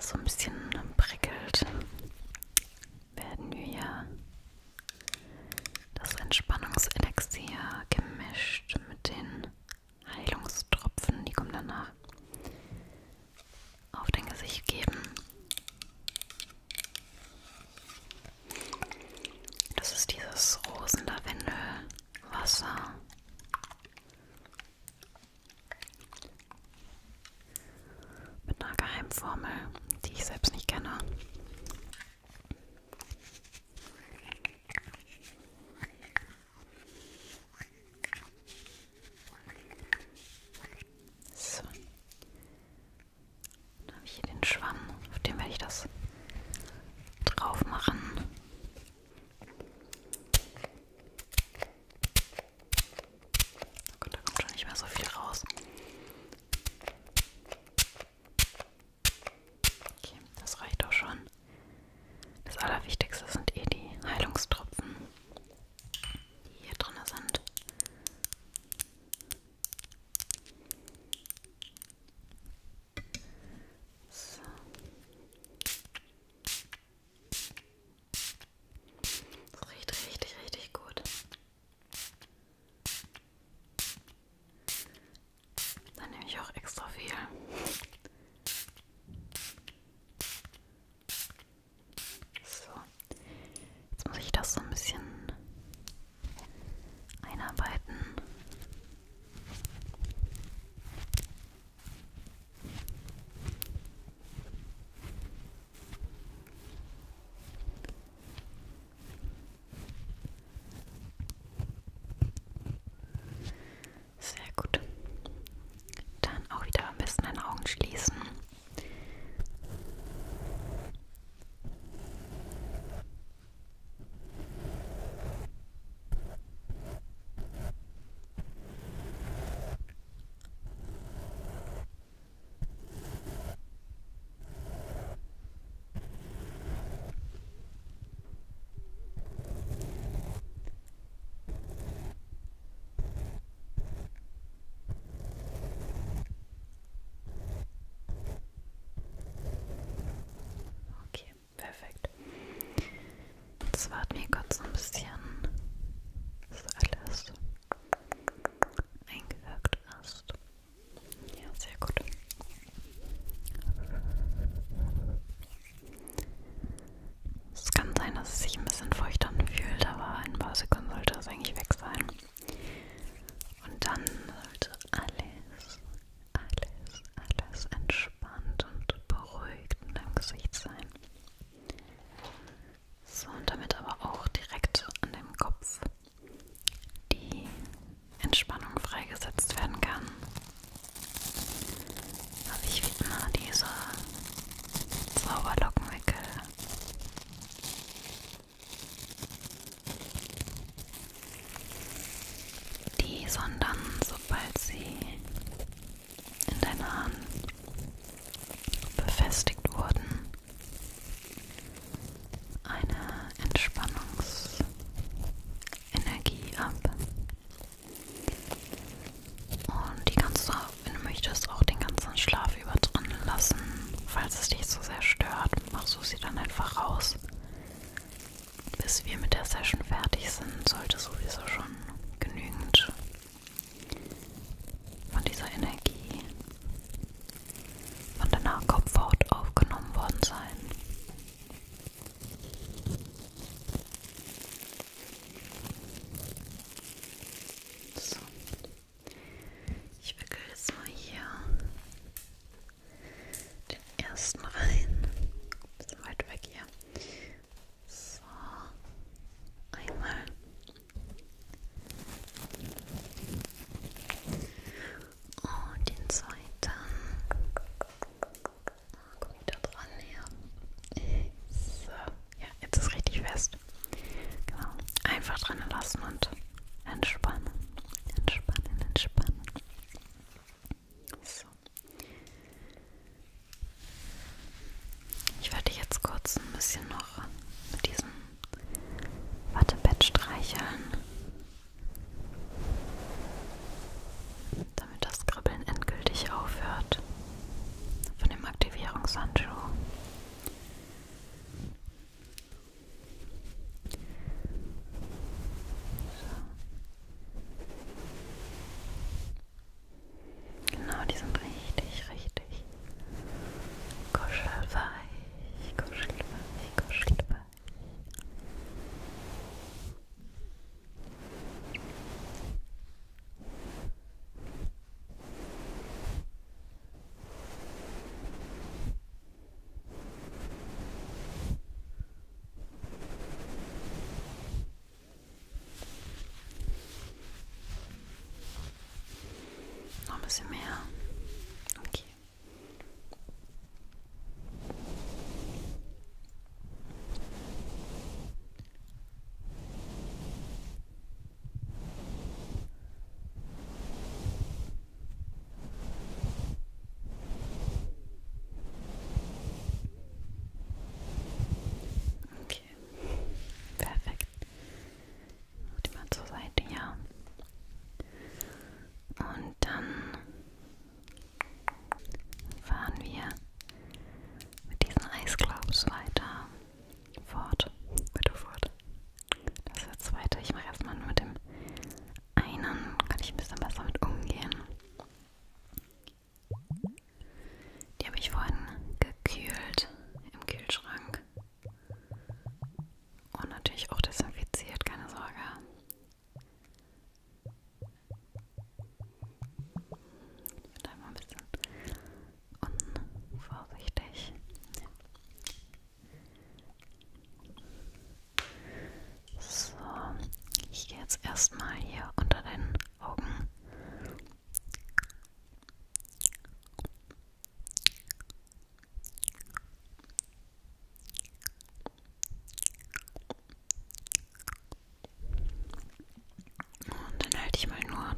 so ein bisschen prickelt, Sims. ASMR.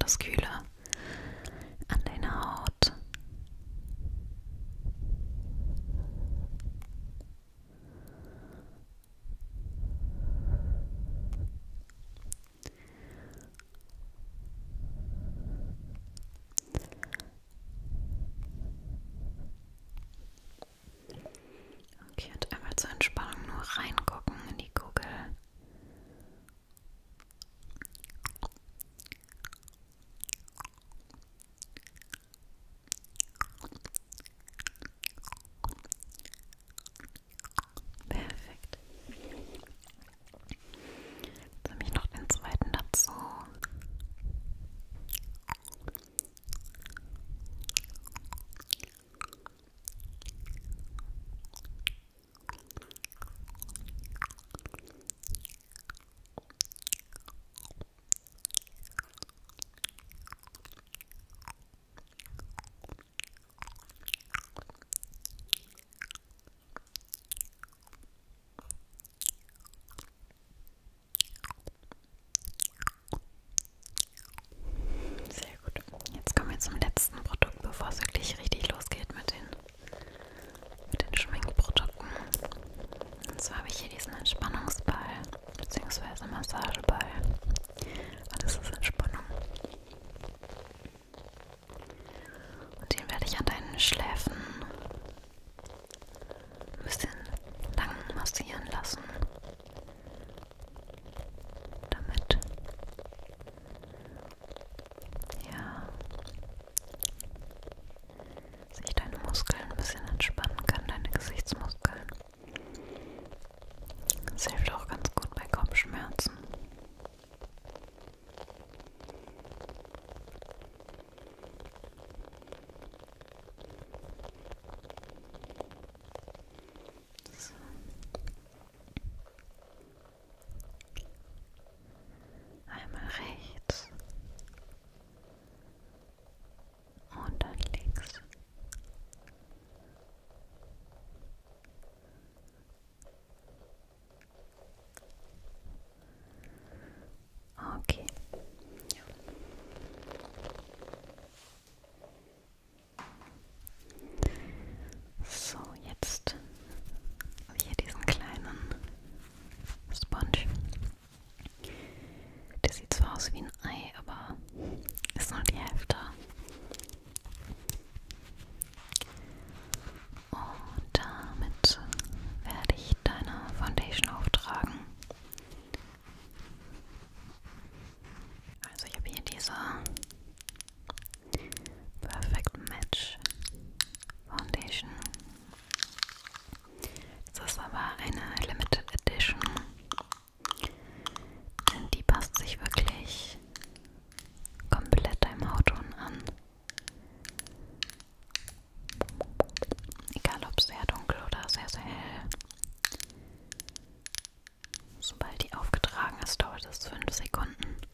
Ich bis fünf Sekunden.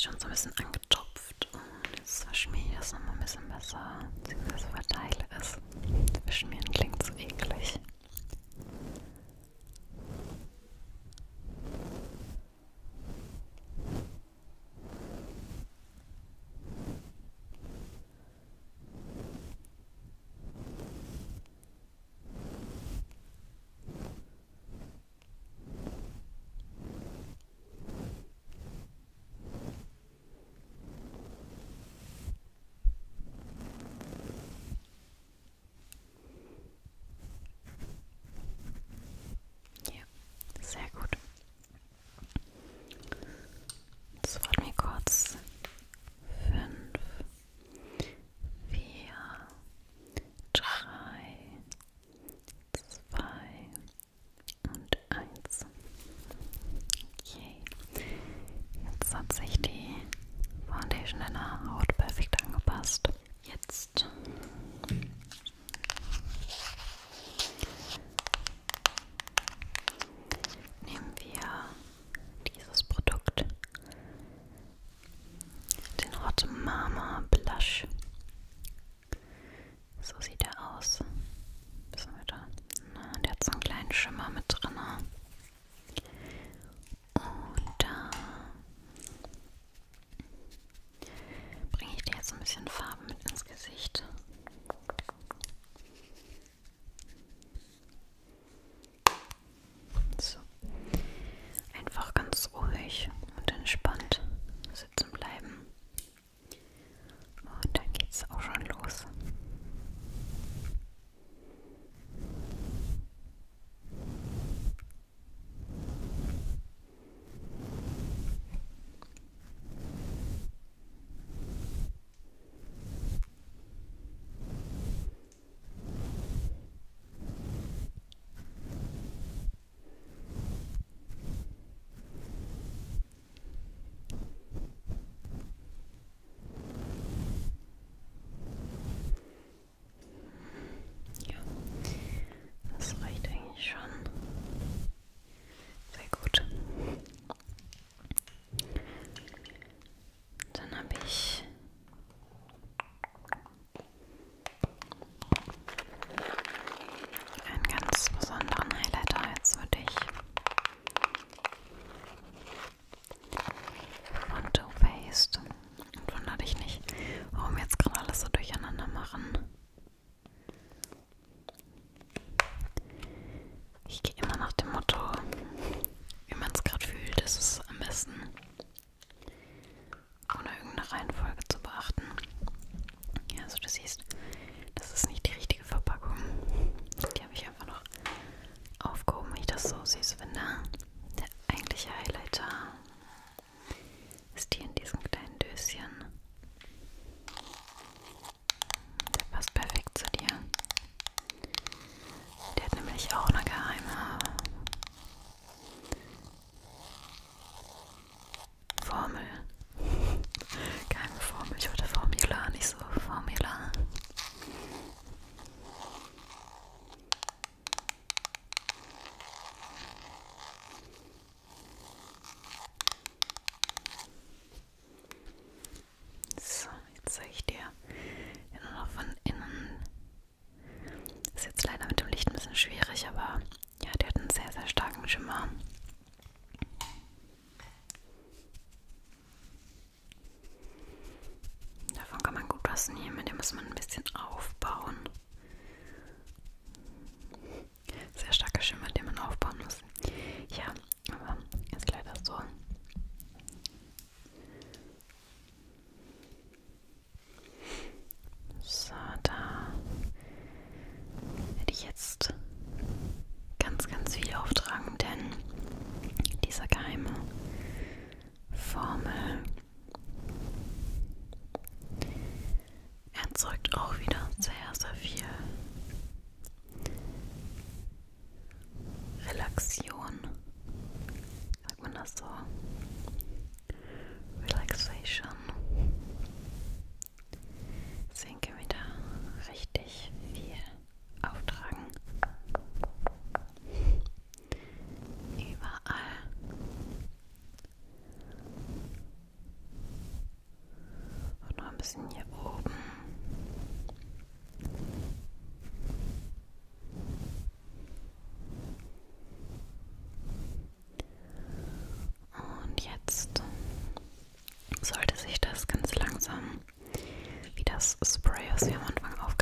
Jetzt habe ich schon so ein bisschen angetopft und jetzt verschmiere ich das nochmal ein bisschen besser, beziehungsweise Sehr gut. Das freut mich kurz. Fünf, vier, drei, zwei und eins. Okay. Jetzt hat sich die Foundation deiner Schimmer mit drin. bisschen hier oben. Und jetzt sollte sich das ganz langsam wie das Spray, was wir am Anfang aufgenommen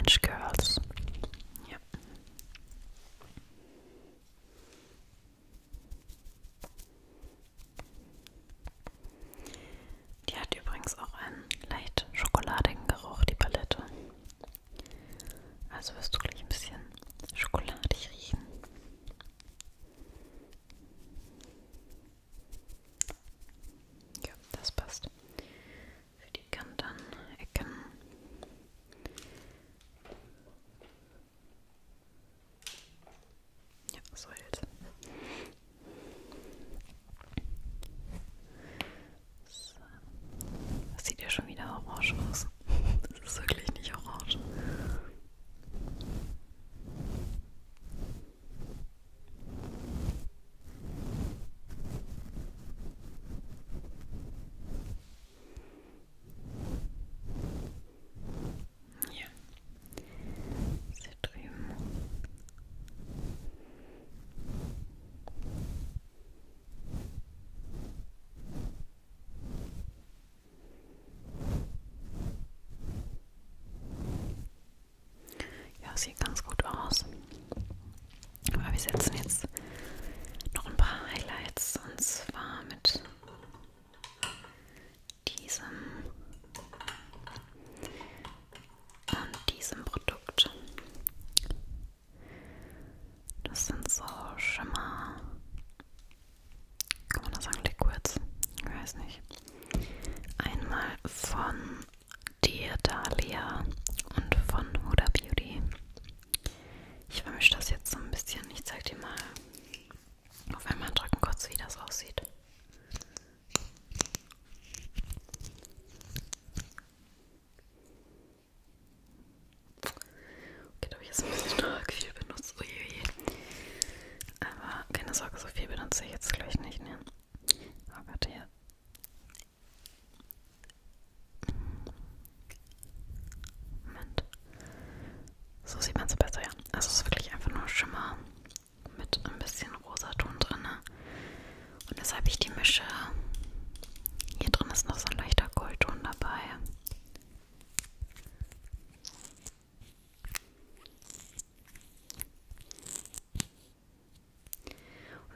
match, girl. sieht ganz gut aus. Aber wir setzen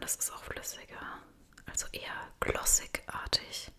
das ist auch flüssiger. Also eher glossigartig. artig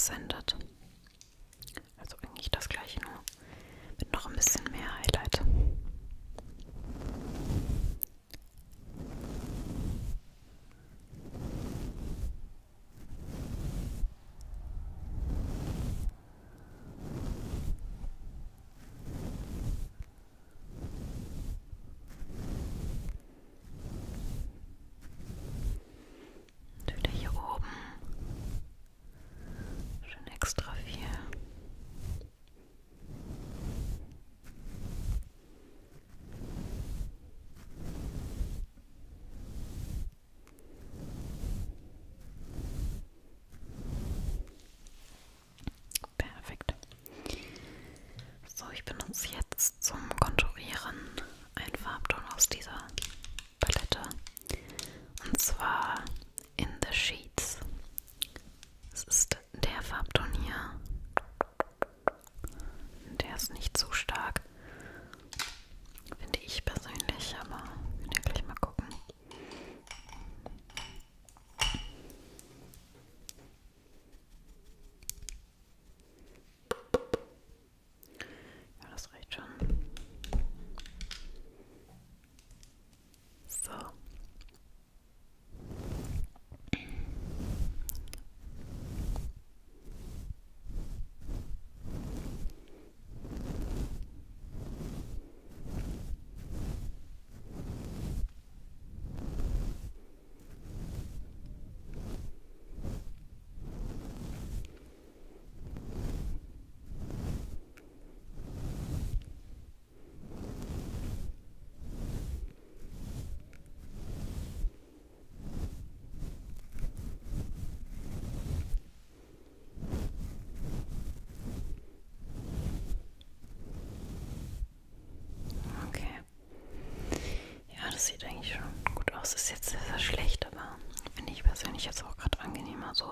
sender. das sieht eigentlich schon gut aus. Ist jetzt sehr, sehr schlecht, aber finde ich persönlich jetzt auch gerade angenehmer so.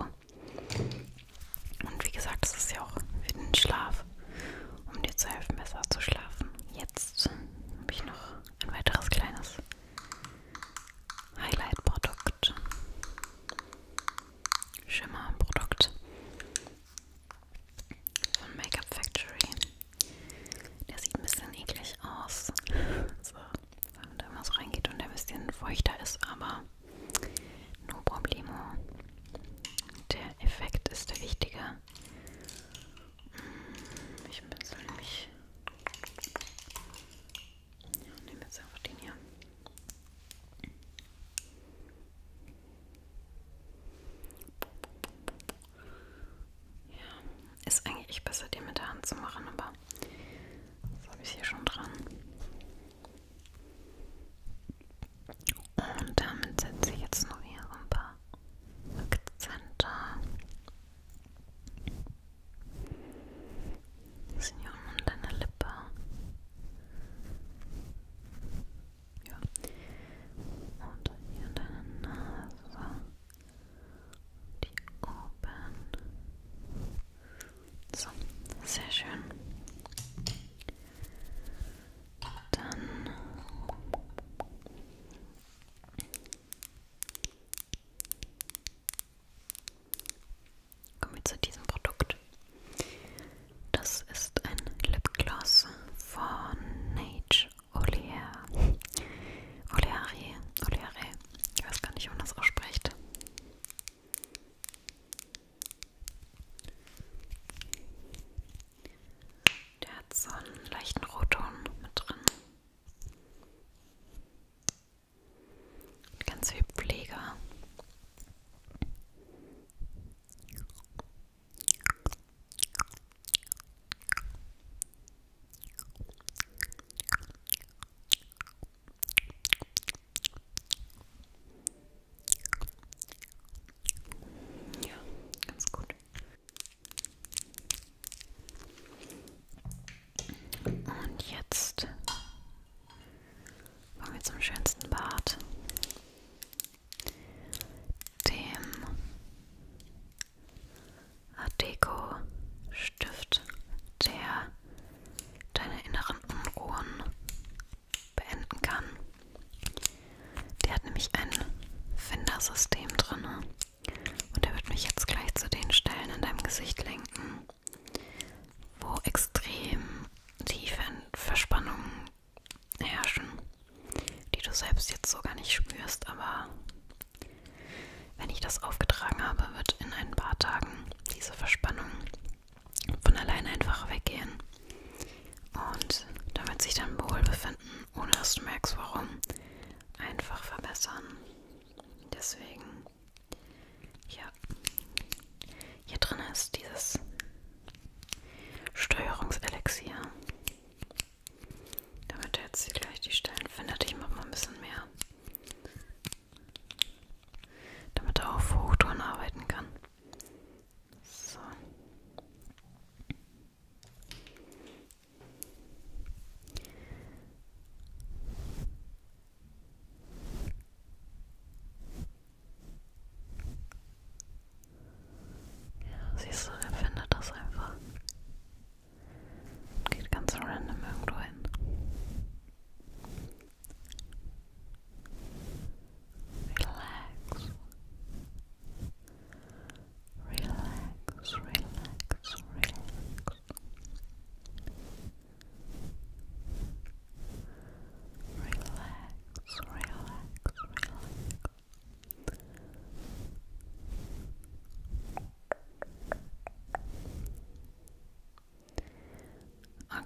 selbst jetzt so gar nicht spürst, aber wenn ich das aufgetragen habe, wird in ein paar Tagen diese Verspannung von alleine einfach weggehen. Und damit sich dein Wohlbefinden, ohne dass du merkst, warum, einfach verbessern. Deswegen, ja, hier drin ist dieses Steuerungselixier, damit du jetzt die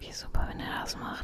Wie super, wenn er das macht.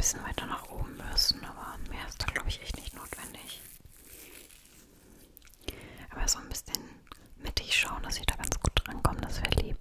bisschen weiter nach oben müssen, aber mehr ist da glaube ich echt nicht notwendig. Aber so ein bisschen mittig schauen, dass ich da ganz gut drankomme, das wäre lieb.